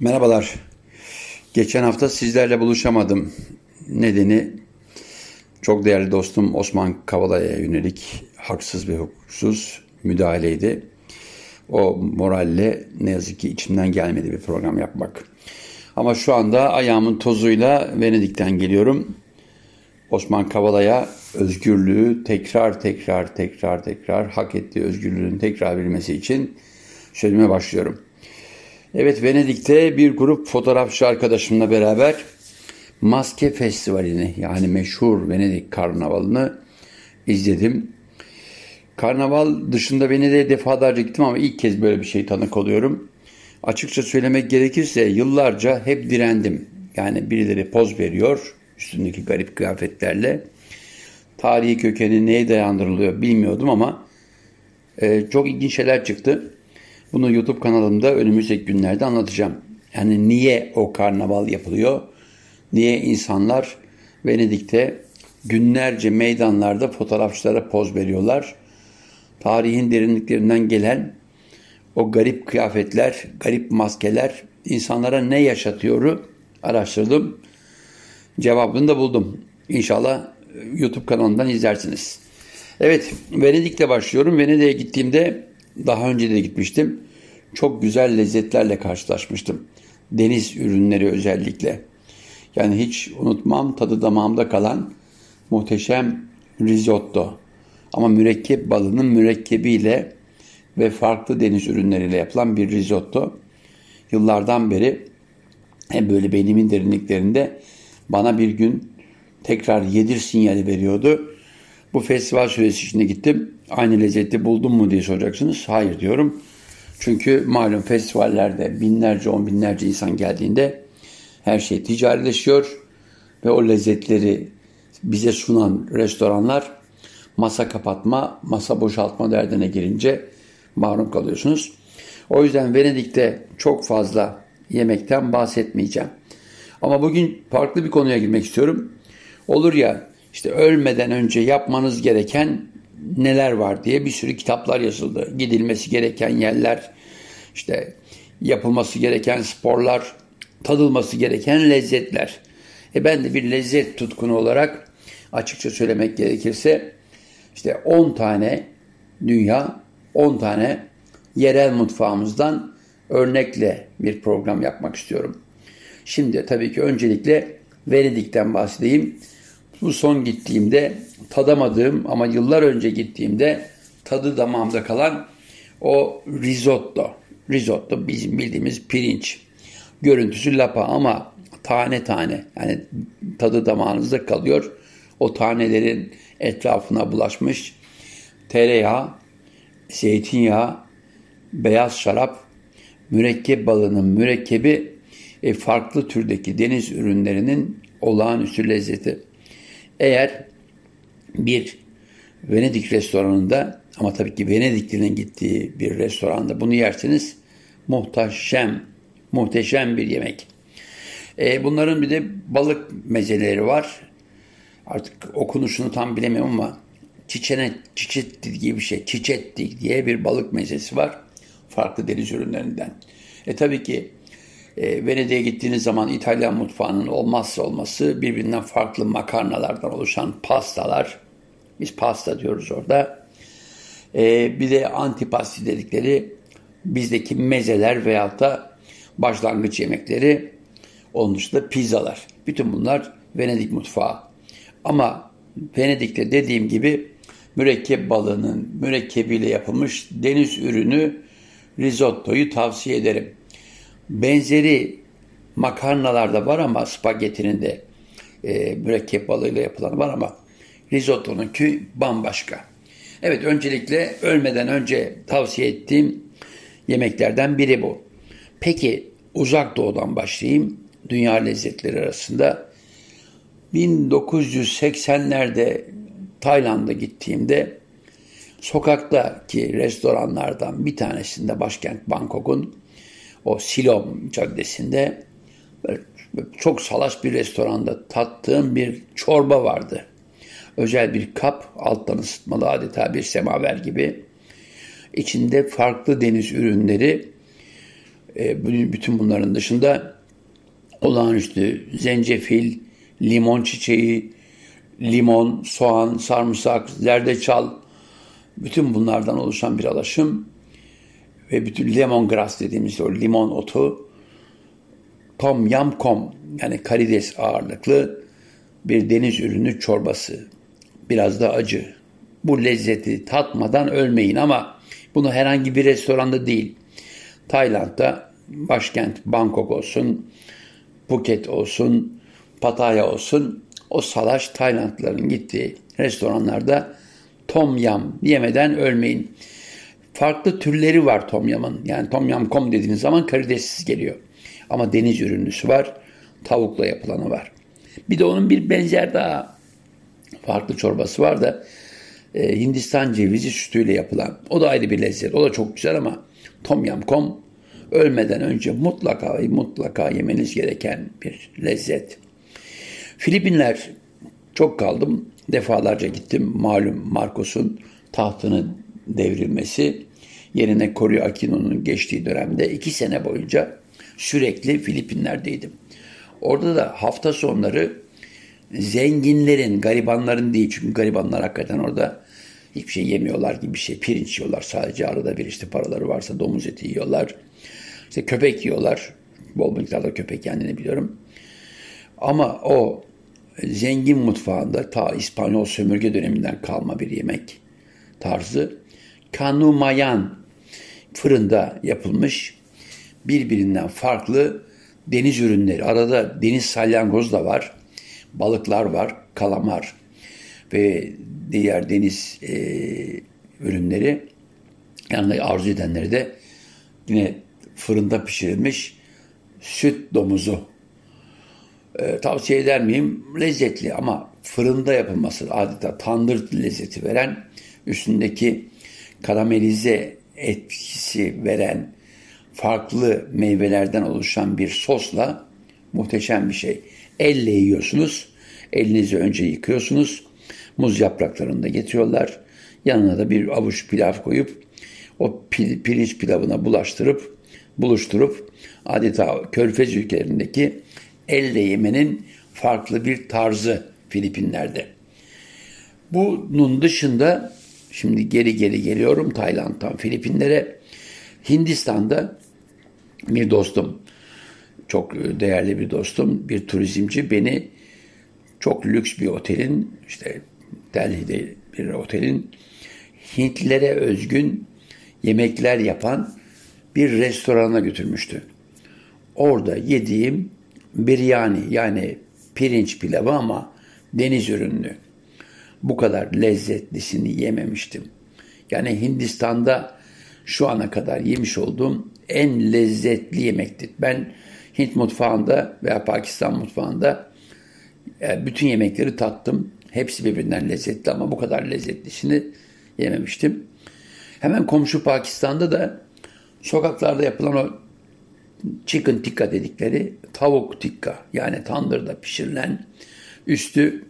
Merhabalar. Geçen hafta sizlerle buluşamadım. Nedeni çok değerli dostum Osman Kavala'ya yönelik haksız ve hukuksuz müdahaleydi. O moralle ne yazık ki içimden gelmedi bir program yapmak. Ama şu anda ayağımın tozuyla Venedik'ten geliyorum. Osman Kavala'ya özgürlüğü tekrar tekrar tekrar tekrar hak ettiği özgürlüğün tekrar verilmesi için sözüme başlıyorum. Evet Venedik'te bir grup fotoğrafçı arkadaşımla beraber Maske Festivali'ni yani meşhur Venedik Karnavalı'nı izledim. Karnaval dışında Venedik'e defalarca gittim ama ilk kez böyle bir şey tanık oluyorum. Açıkça söylemek gerekirse yıllarca hep direndim. Yani birileri poz veriyor üstündeki garip kıyafetlerle. Tarihi kökeni neye dayandırılıyor bilmiyordum ama e, çok ilginç şeyler çıktı. Bunu YouTube kanalımda önümüzdeki günlerde anlatacağım. Yani niye o karnaval yapılıyor? Niye insanlar Venedik'te günlerce meydanlarda fotoğrafçılara poz veriyorlar? Tarihin derinliklerinden gelen o garip kıyafetler, garip maskeler insanlara ne yaşatıyoru araştırdım. Cevabını da buldum. İnşallah YouTube kanalından izlersiniz. Evet, Venedik'te başlıyorum. Venedik'e gittiğimde daha önce de gitmiştim. Çok güzel lezzetlerle karşılaşmıştım. Deniz ürünleri özellikle. Yani hiç unutmam tadı damağımda kalan muhteşem risotto. Ama mürekkep balının mürekkebiyle ve farklı deniz ürünleriyle yapılan bir risotto. Yıllardan beri hem böyle beynimin derinliklerinde bana bir gün tekrar yedir sinyali veriyordu. Bu festival süresi içinde gittim. Aynı lezzeti buldum mu diye soracaksınız. Hayır diyorum. Çünkü malum festivallerde binlerce on binlerce insan geldiğinde her şey ticarileşiyor ve o lezzetleri bize sunan restoranlar masa kapatma, masa boşaltma derdine girince mahrum kalıyorsunuz. O yüzden Venedik'te çok fazla yemekten bahsetmeyeceğim. Ama bugün farklı bir konuya girmek istiyorum. Olur ya işte ölmeden önce yapmanız gereken neler var diye bir sürü kitaplar yazıldı. Gidilmesi gereken yerler, işte yapılması gereken sporlar, tadılması gereken lezzetler. E ben de bir lezzet tutkunu olarak açıkça söylemek gerekirse işte 10 tane dünya, 10 tane yerel mutfağımızdan örnekle bir program yapmak istiyorum. Şimdi tabii ki öncelikle Venedik'ten bahsedeyim. Bu son gittiğimde tadamadığım ama yıllar önce gittiğimde tadı damağımda kalan o risotto. Risotto bizim bildiğimiz pirinç. Görüntüsü lapa ama tane tane yani tadı damağınızda kalıyor. O tanelerin etrafına bulaşmış tereyağı, zeytinyağı, beyaz şarap, mürekkep balının mürekkebi e, farklı türdeki deniz ürünlerinin olağanüstü lezzeti. Eğer bir Venedik restoranında ama tabii ki Venedikli'nin gittiği bir restoranda bunu yerseniz muhteşem, muhteşem bir yemek. E, bunların bir de balık mezeleri var. Artık okunuşunu tam bilemiyorum ama çiçene, çiçetti gibi bir şey. Çiçetti diye bir balık mezesi var. Farklı deniz ürünlerinden. E tabii ki e, Venedik'e gittiğiniz zaman İtalyan mutfağının olmazsa olması birbirinden farklı makarnalardan oluşan pastalar. Biz pasta diyoruz orada. E, bir de antipasti dedikleri bizdeki mezeler veyahut da başlangıç yemekleri. Onun dışında pizzalar. Bütün bunlar Venedik mutfağı. Ama Venedik'te dediğim gibi mürekkep balığının mürekkebiyle yapılmış deniz ürünü risottoyu tavsiye ederim. Benzeri makarnalarda var ama spagettinin de e, mürekkep balığıyla yapılan var ama risottonunki bambaşka. Evet öncelikle ölmeden önce tavsiye ettiğim yemeklerden biri bu. Peki uzak doğudan başlayayım. Dünya lezzetleri arasında 1980'lerde Tayland'a gittiğimde sokaktaki restoranlardan bir tanesinde başkent Bangkok'un o Silom Caddesi'nde çok salaş bir restoranda tattığım bir çorba vardı. Özel bir kap, alttan ısıtmalı adeta bir semaver gibi. İçinde farklı deniz ürünleri, E, bütün bunların dışında olağanüstü zencefil, limon çiçeği, limon, soğan, sarımsak, zerdeçal bütün bunlardan oluşan bir alaşım ve bütün lemongrass dediğimiz o limon otu tom yam kom yani karides ağırlıklı bir deniz ürünü çorbası. Biraz da acı. Bu lezzeti tatmadan ölmeyin ama bunu herhangi bir restoranda değil. Tayland'da başkent Bangkok olsun, Phuket olsun, Pattaya olsun o salaş Taylandlıların gittiği restoranlarda tom yam yemeden ölmeyin. Farklı türleri var tom yamın. Yani tom yam kom dediğiniz zaman karidessiz geliyor. Ama deniz ürünlüsü var. Tavukla yapılanı var. Bir de onun bir benzer daha farklı çorbası var da e, Hindistan cevizi sütüyle yapılan. O da ayrı bir lezzet. O da çok güzel ama tom yam kom ölmeden önce mutlaka mutlaka yemeniz gereken bir lezzet. Filipinler çok kaldım. Defalarca gittim. Malum Marcos'un tahtının devrilmesi yerine Cory Aquino'nun geçtiği dönemde iki sene boyunca sürekli Filipinler'deydim. Orada da hafta sonları zenginlerin, garibanların değil çünkü garibanlar hakikaten orada hiçbir şey yemiyorlar gibi bir şey. Pirinç yiyorlar sadece arada bir işte paraları varsa domuz eti yiyorlar. İşte köpek yiyorlar. Bol miktarda köpek kendini biliyorum. Ama o zengin mutfağında ta İspanyol sömürge döneminden kalma bir yemek tarzı. Kanumayan fırında yapılmış birbirinden farklı deniz ürünleri. Arada deniz salyangoz da var. Balıklar var. Kalamar ve diğer deniz e, ürünleri. Yani arzu edenleri de yine fırında pişirilmiş süt domuzu e, tavsiye eder miyim? Lezzetli ama fırında yapılması adeta tandır lezzeti veren, üstündeki karamelize etkisi veren farklı meyvelerden oluşan bir sosla muhteşem bir şey. Elle yiyorsunuz. Elinizi önce yıkıyorsunuz. Muz yapraklarını da getiriyorlar. Yanına da bir avuç pilav koyup o pil, pirinç pilavına bulaştırıp buluşturup adeta körfez ülkelerindeki elle yemenin farklı bir tarzı Filipinler'de. Bunun dışında şimdi geri geri geliyorum Tayland'dan Filipinlere. Hindistan'da bir dostum, çok değerli bir dostum, bir turizmci beni çok lüks bir otelin, işte Delhi'de bir otelin Hintlilere özgün yemekler yapan bir restorana götürmüştü. Orada yediğim biryani yani pirinç pilavı ama deniz ürünlü. Bu kadar lezzetlisini yememiştim. Yani Hindistan'da şu ana kadar yemiş olduğum en lezzetli yemekti. Ben Hint mutfağında veya Pakistan mutfağında e, bütün yemekleri tattım. Hepsi birbirinden lezzetli ama bu kadar lezzetlisini yememiştim. Hemen komşu Pakistan'da da sokaklarda yapılan o chicken tikka dedikleri tavuk tikka yani tandırda pişirilen üstü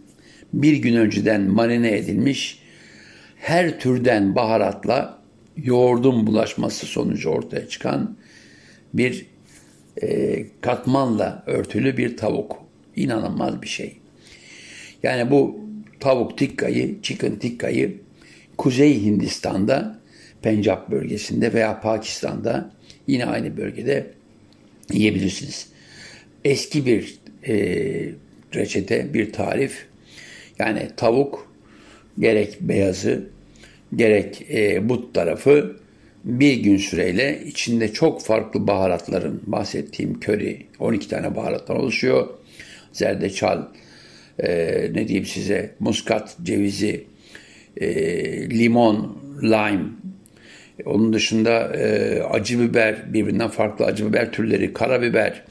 bir gün önceden marine edilmiş her türden baharatla yoğurdun bulaşması sonucu ortaya çıkan bir e, katmanla örtülü bir tavuk. İnanılmaz bir şey. Yani bu tavuk tikkayı, chicken tikkayı Kuzey Hindistan'da, Pencap bölgesinde veya Pakistan'da yine aynı bölgede yiyebilirsiniz. Eski bir e, reçete, bir tarif. Yani tavuk gerek beyazı gerek e, but tarafı bir gün süreyle içinde çok farklı baharatların bahsettiğim köri 12 tane baharattan oluşuyor. Zerdeçal, e, ne diyeyim size muskat, cevizi, e, limon, lime, onun dışında e, acı biber, birbirinden farklı acı biber türleri, karabiber,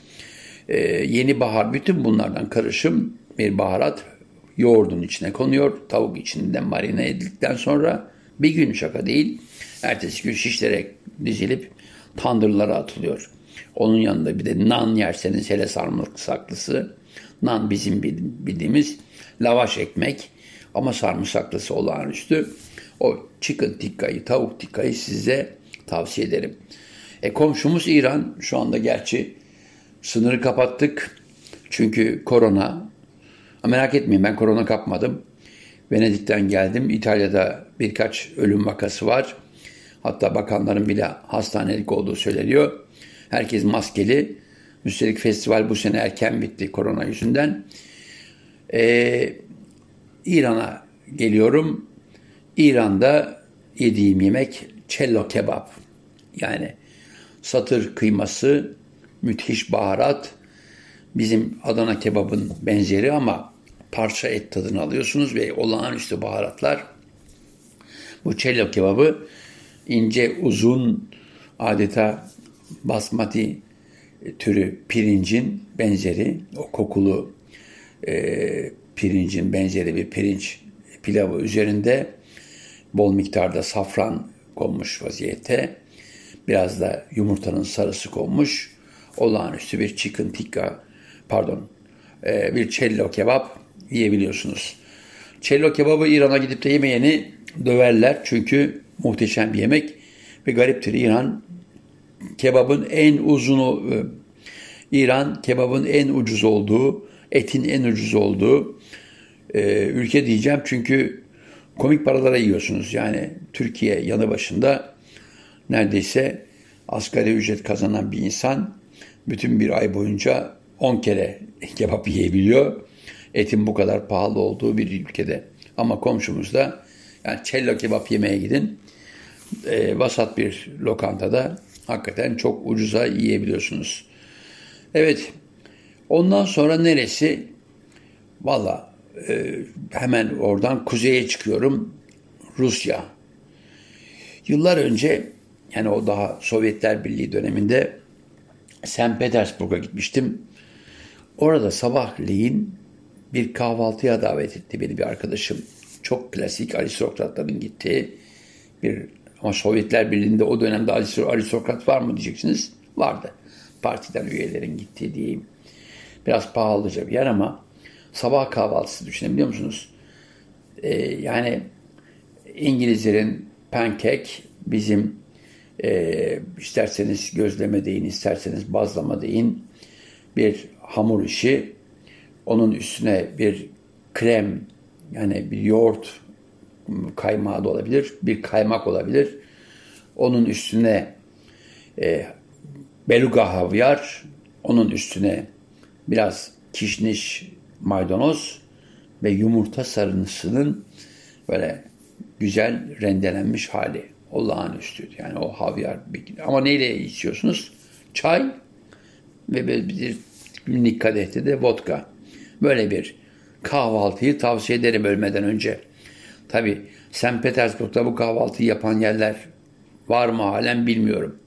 e, yeni bahar, bütün bunlardan karışım bir baharat yoğurdun içine konuyor. Tavuk içinden marine edildikten sonra bir gün şaka değil, ertesi gün şişlerek dizilip tandırlara atılıyor. Onun yanında bir de nan yerseniz hele sarımsaklısı, nan bizim bildiğimiz lavaş ekmek ama sarımsaklısı olağanüstü. O chicken tikkayı, tavuk tikkayı size tavsiye ederim. E komşumuz İran şu anda gerçi sınırı kapattık. Çünkü korona. Merak etmeyin ben korona kapmadım. Venedik'ten geldim. İtalya'da birkaç ölüm vakası var. Hatta bakanların bile hastanelik olduğu söyleniyor. Herkes maskeli. Üstelik festival bu sene erken bitti korona yüzünden. Ee, İran'a geliyorum. İran'da yediğim yemek cello kebap. Yani satır kıyması, müthiş baharat. Bizim Adana kebabın benzeri ama parça et tadını alıyorsunuz ve olağanüstü baharatlar. Bu cello kebabı ince uzun adeta basmati türü pirincin benzeri, o kokulu e, pirincin benzeri bir pirinç pilavı üzerinde bol miktarda safran konmuş vaziyette. Biraz da yumurtanın sarısı konmuş. Olağanüstü bir chicken tikka, pardon, e, bir cello kebap yiyebiliyorsunuz. Cello kebabı İran'a gidip de yemeyeni döverler. Çünkü muhteşem bir yemek ve gariptir. İran kebabın en uzunu, e, İran kebabın en ucuz olduğu, etin en ucuz olduğu e, ülke diyeceğim. Çünkü komik paralara yiyorsunuz. Yani Türkiye yanı başında neredeyse asgari ücret kazanan bir insan bütün bir ay boyunca 10 kere kebap yiyebiliyor. Etin bu kadar pahalı olduğu bir ülkede. Ama komşumuzda yani cello kebap yemeye gidin. E, vasat bir lokantada hakikaten çok ucuza yiyebiliyorsunuz. Evet. Ondan sonra neresi? Valla e, hemen oradan kuzeye çıkıyorum. Rusya. Yıllar önce yani o daha Sovyetler Birliği döneminde St. Petersburg'a gitmiştim. Orada sabahleyin bir kahvaltıya davet etti beni bir arkadaşım. Çok klasik aristokratların gittiği bir ama Sovyetler Birliği'nde o dönemde aristokrat var mı diyeceksiniz. Vardı. Partiden üyelerin gittiği diyeyim. Biraz pahalıca bir yer ama sabah kahvaltısı düşünebiliyor musunuz? Ee, yani İngilizlerin pancake bizim e, isterseniz gözleme deyin, isterseniz bazlama deyin bir hamur işi. Onun üstüne bir krem yani bir yoğurt kaymağı da olabilir, bir kaymak olabilir. Onun üstüne e, beluga havyar, onun üstüne biraz kişniş maydanoz ve yumurta sarısının böyle güzel rendelenmiş hali. Olağanüstü. Yani o havyar. Ama neyle içiyorsunuz? Çay ve bir günlük kadehte de vodka. Böyle bir kahvaltıyı tavsiye ederim ölmeden önce. Tabi St. Petersburg'da bu kahvaltıyı yapan yerler var mı halen bilmiyorum.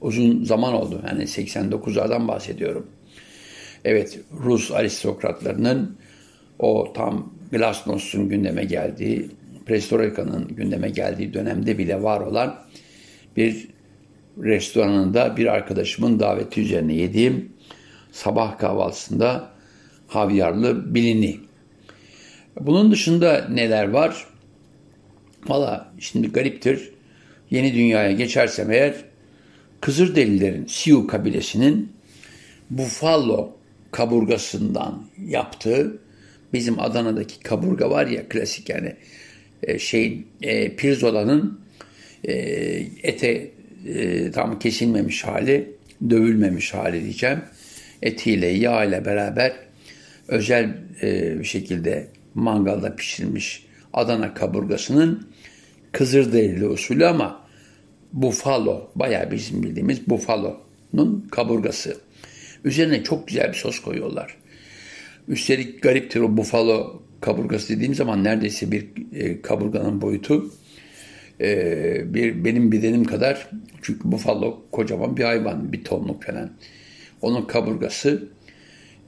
Uzun zaman oldu. Yani 89'lardan bahsediyorum. Evet Rus aristokratlarının o tam Glasnost'un gündeme geldiği, Perestroika'nın gündeme geldiği dönemde bile var olan bir restoranında bir arkadaşımın daveti üzerine yediğim sabah kahvaltısında havyarlı bilini. Bunun dışında neler var? Valla şimdi gariptir. Yeni dünyaya geçersem eğer Kızılderililerin Sioux kabilesinin Buffalo kaburgasından yaptığı bizim Adana'daki kaburga var ya klasik yani e, şey e, pirzola'nın e, ete e, tam kesilmemiş hali, dövülmemiş hali diyeceğim. Etiyle, yağ ile beraber özel e, bir şekilde mangalda pişirilmiş Adana kaburgasının Kızılderili usulü ama Buffalo, bayağı bizim bildiğimiz Buffalo'nun kaburgası. Üzerine çok güzel bir sos koyuyorlar. Üstelik gariptir o Buffalo kaburgası dediğim zaman neredeyse bir e, kaburganın boyutu e, bir benim bedenim kadar çünkü Buffalo kocaman bir hayvan bir tonluk falan. Onun kaburgası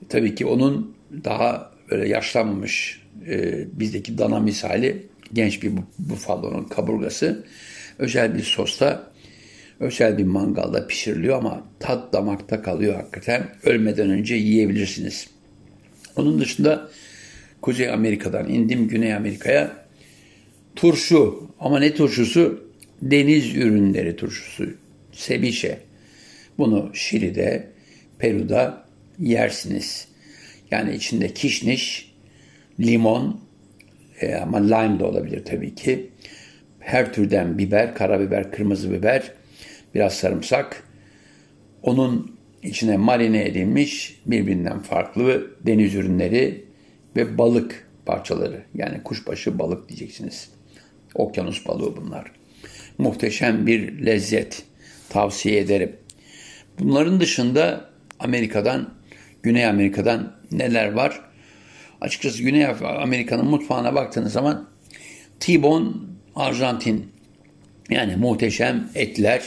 tabii ki onun daha böyle yaşlanmamış e, bizdeki dana misali genç bir bufalonun kaburgası özel bir sosta özel bir mangalda pişiriliyor ama tat damakta kalıyor hakikaten. Ölmeden önce yiyebilirsiniz. Onun dışında Kuzey Amerika'dan indim Güney Amerika'ya. Turşu ama ne turşusu? Deniz ürünleri turşusu. Sebişe. Bunu Şili'de, Peru'da yersiniz. Yani içinde kişniş, limon e, ama lime de olabilir tabii ki. Her türden biber, karabiber, kırmızı biber, biraz sarımsak. Onun içine marine edilmiş birbirinden farklı deniz ürünleri ve balık parçaları. Yani kuşbaşı balık diyeceksiniz. Okyanus balığı bunlar. Muhteşem bir lezzet. Tavsiye ederim. Bunların dışında Amerika'dan, Güney Amerika'dan neler var? Açıkçası Güney Amerika'nın mutfağına baktığınız zaman T-bone Arjantin yani muhteşem etler,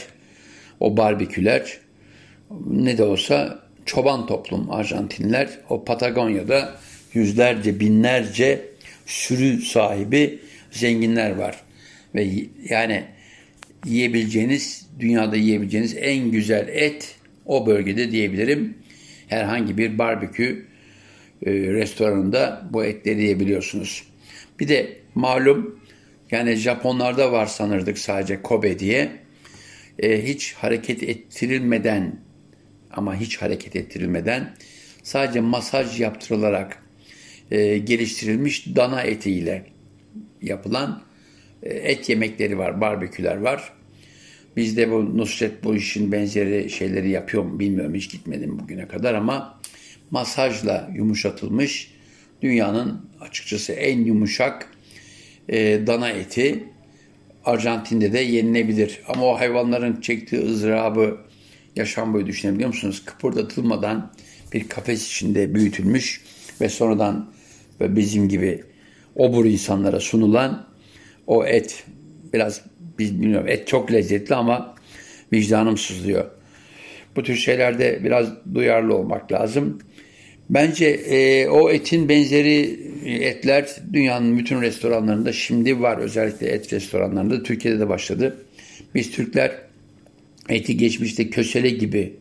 o barbeküler ne de olsa çoban toplum Arjantinler o Patagonya'da yüzlerce binlerce sürü sahibi zenginler var. Ve yani yiyebileceğiniz, dünyada yiyebileceğiniz en güzel et o bölgede diyebilirim. Herhangi bir barbekü e, restoranında bu etleri yiyebiliyorsunuz. Bir de malum yani Japonlarda var sanırdık sadece Kobe diye. E, hiç hareket ettirilmeden ama hiç hareket ettirilmeden sadece masaj yaptırılarak e, geliştirilmiş dana etiyle yapılan e, et yemekleri var, barbeküler var. Bizde bu Nusret bu işin benzeri şeyleri yapıyor mu bilmiyorum. Hiç gitmedim bugüne kadar ama masajla yumuşatılmış dünyanın açıkçası en yumuşak e, dana eti Arjantin'de de yenilebilir. Ama o hayvanların çektiği ızdırabı yaşam boyu düşünebiliyor musunuz? Kıpırdatılmadan bir kafes içinde büyütülmüş ve sonradan ve bizim gibi obur insanlara sunulan o et biraz bilmiyorum et çok lezzetli ama vicdanım sızlıyor. Bu tür şeylerde biraz duyarlı olmak lazım. Bence e, o etin benzeri etler dünyanın bütün restoranlarında şimdi var. Özellikle et restoranlarında. Türkiye'de de başladı. Biz Türkler eti geçmişte kösele gibi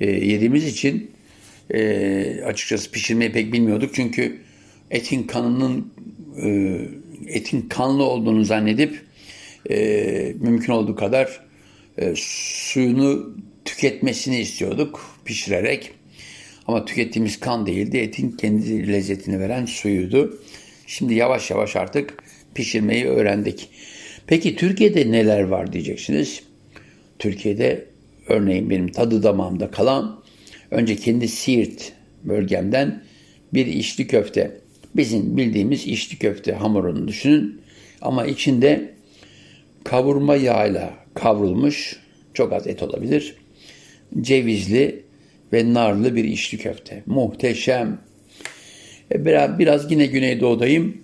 e, yediğimiz için e, açıkçası pişirmeyi pek bilmiyorduk. Çünkü etin kanının e, etin kanlı olduğunu zannedip e, mümkün olduğu kadar e, suyunu tüketmesini istiyorduk pişirerek. Ama tükettiğimiz kan değildi. Etin kendi lezzetini veren suyuydu. Şimdi yavaş yavaş artık pişirmeyi öğrendik. Peki Türkiye'de neler var diyeceksiniz. Türkiye'de örneğin benim tadı damağımda kalan önce kendi Siirt bölgemden bir içli köfte. Bizim bildiğimiz içli köfte hamurunu düşünün. Ama içinde kavurma yağıyla kavrulmuş, çok az et olabilir, cevizli ve narlı bir içli köfte. Muhteşem. E, biraz, biraz yine Güneydoğu'dayım.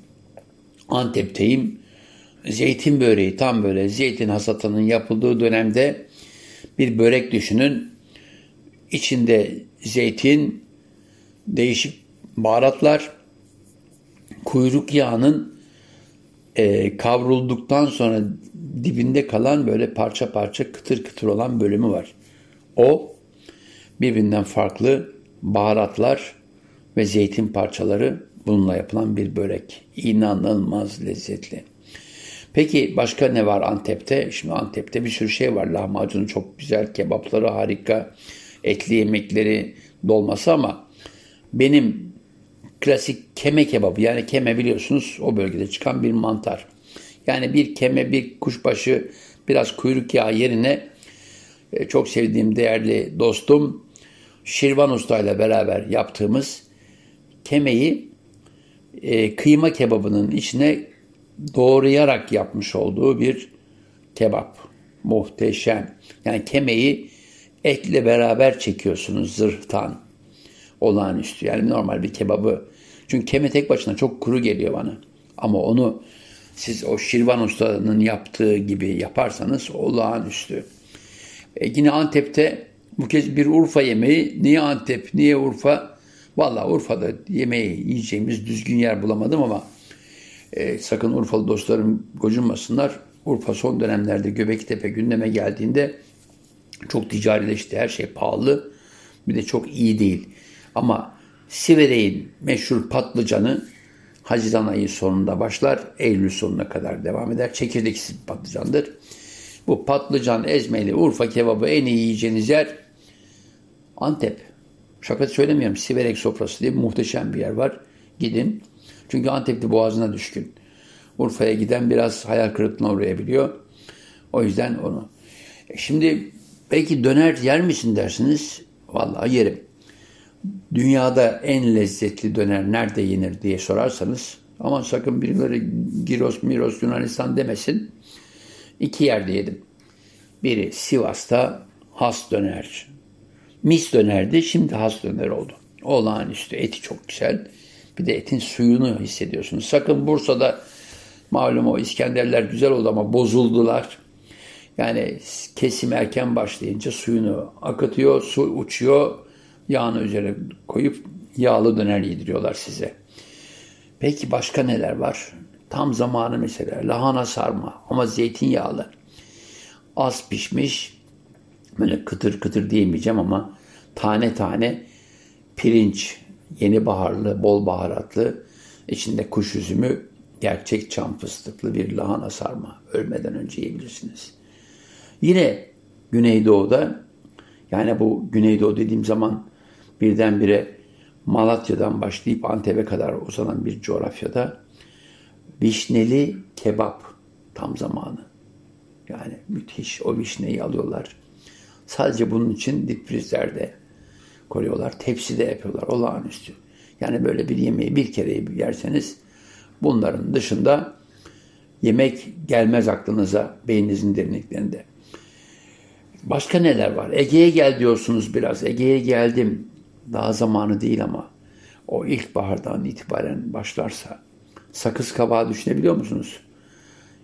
Antep'teyim. Zeytin böreği tam böyle zeytin hasatının yapıldığı dönemde bir börek düşünün. İçinde zeytin, değişik baharatlar, kuyruk yağının e, kavrulduktan sonra dibinde kalan böyle parça parça kıtır kıtır olan bölümü var. O birbirinden farklı baharatlar ve zeytin parçaları bununla yapılan bir börek. İnanılmaz lezzetli. Peki başka ne var Antep'te? Şimdi Antep'te bir sürü şey var. Lahmacun çok güzel, kebapları harika, etli yemekleri, dolması ama benim klasik keme kebabı yani keme biliyorsunuz o bölgede çıkan bir mantar. Yani bir keme, bir kuşbaşı, biraz kuyruk yağı yerine e, çok sevdiğim değerli dostum Şirvan Usta ile beraber yaptığımız kemeyi e, kıyma kebabının içine doğrayarak yapmış olduğu bir kebap. Muhteşem. Yani kemeyi etle beraber çekiyorsunuz zırhtan. Olağanüstü. Yani normal bir kebabı. Çünkü keme tek başına çok kuru geliyor bana. Ama onu siz o Şirvan Usta'nın yaptığı gibi yaparsanız olağanüstü. E yine Antep'te bu kez bir Urfa yemeği. Niye Antep, niye Urfa? Valla Urfa'da yemeği yiyeceğimiz düzgün yer bulamadım ama e, sakın Urfalı dostlarım gocunmasınlar. Urfa son dönemlerde Göbektepe gündeme geldiğinde çok ticarileşti. Her şey pahalı. Bir de çok iyi değil. Ama Siverek'in meşhur patlıcanı Haziran ayı sonunda başlar. Eylül sonuna kadar devam eder. Çekirdeksiz patlıcandır. Bu patlıcan ezmeli Urfa kebabı en iyi yiyeceğiniz yer Antep. Şaka söylemiyorum. Siverek sofrası diye muhteşem bir yer var. Gidin. Çünkü Antepli boğazına düşkün. Urfa'ya giden biraz hayal kırıklığına uğrayabiliyor. O yüzden onu. E şimdi belki döner yer misin dersiniz. Vallahi yerim. Dünyada en lezzetli döner nerede yenir diye sorarsanız ama sakın birileri Giros, Miros, Yunanistan demesin. İki yerde yedim. Biri Sivas'ta has döner. Mis dönerdi, şimdi has döner oldu. Olağanüstü, eti çok güzel. Bir de etin suyunu hissediyorsunuz. Sakın Bursa'da malum o İskenderler güzel oldu ama bozuldular. Yani kesim erken başlayınca suyunu akıtıyor, su uçuyor. Yağını üzerine koyup yağlı döner yediriyorlar size. Peki başka neler var? Tam zamanı mesela lahana sarma ama zeytinyağlı. Az pişmiş böyle kıtır kıtır diyemeyeceğim ama tane tane pirinç, yeni baharlı, bol baharatlı, içinde kuş üzümü, gerçek çam fıstıklı bir lahana sarma. Ölmeden önce yiyebilirsiniz. Yine Güneydoğu'da yani bu Güneydoğu dediğim zaman birdenbire Malatya'dan başlayıp Antep'e kadar uzanan bir coğrafyada vişneli kebap tam zamanı. Yani müthiş o vişneyi alıyorlar. Sadece bunun için dipfrizlerde koyuyorlar. Tepside yapıyorlar. Olağanüstü. Yani böyle bir yemeği bir kere yerseniz bunların dışında yemek gelmez aklınıza beyninizin derinliklerinde. Başka neler var? Ege'ye gel diyorsunuz biraz. Ege'ye geldim. Daha zamanı değil ama o ilkbahardan itibaren başlarsa sakız kabağı düşünebiliyor musunuz?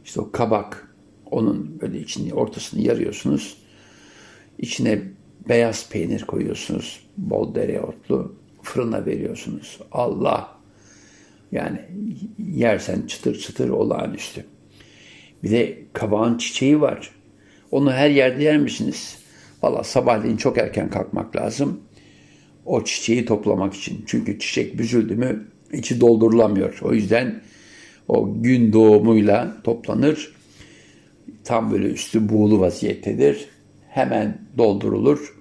İşte o kabak onun böyle içini ortasını yarıyorsunuz. İçine beyaz peynir koyuyorsunuz. Bol dereotlu. Fırına veriyorsunuz. Allah! Yani yersen çıtır çıtır olağanüstü. Bir de kabağın çiçeği var. Onu her yerde yer misiniz? Valla sabahleyin çok erken kalkmak lazım. O çiçeği toplamak için. Çünkü çiçek büzüldü mü içi doldurulamıyor. O yüzden o gün doğumuyla toplanır. Tam böyle üstü buğulu vaziyettedir. Hemen doldurulur.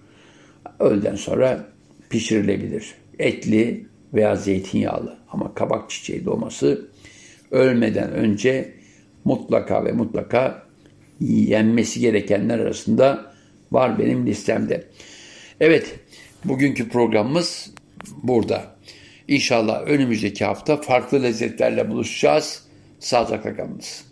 Öğleden sonra pişirilebilir. Etli veya zeytinyağlı ama kabak çiçeği doğması ölmeden önce mutlaka ve mutlaka yenmesi gerekenler arasında var benim listemde. Evet, bugünkü programımız burada. İnşallah önümüzdeki hafta farklı lezzetlerle buluşacağız. Sağlıcakla kalınız.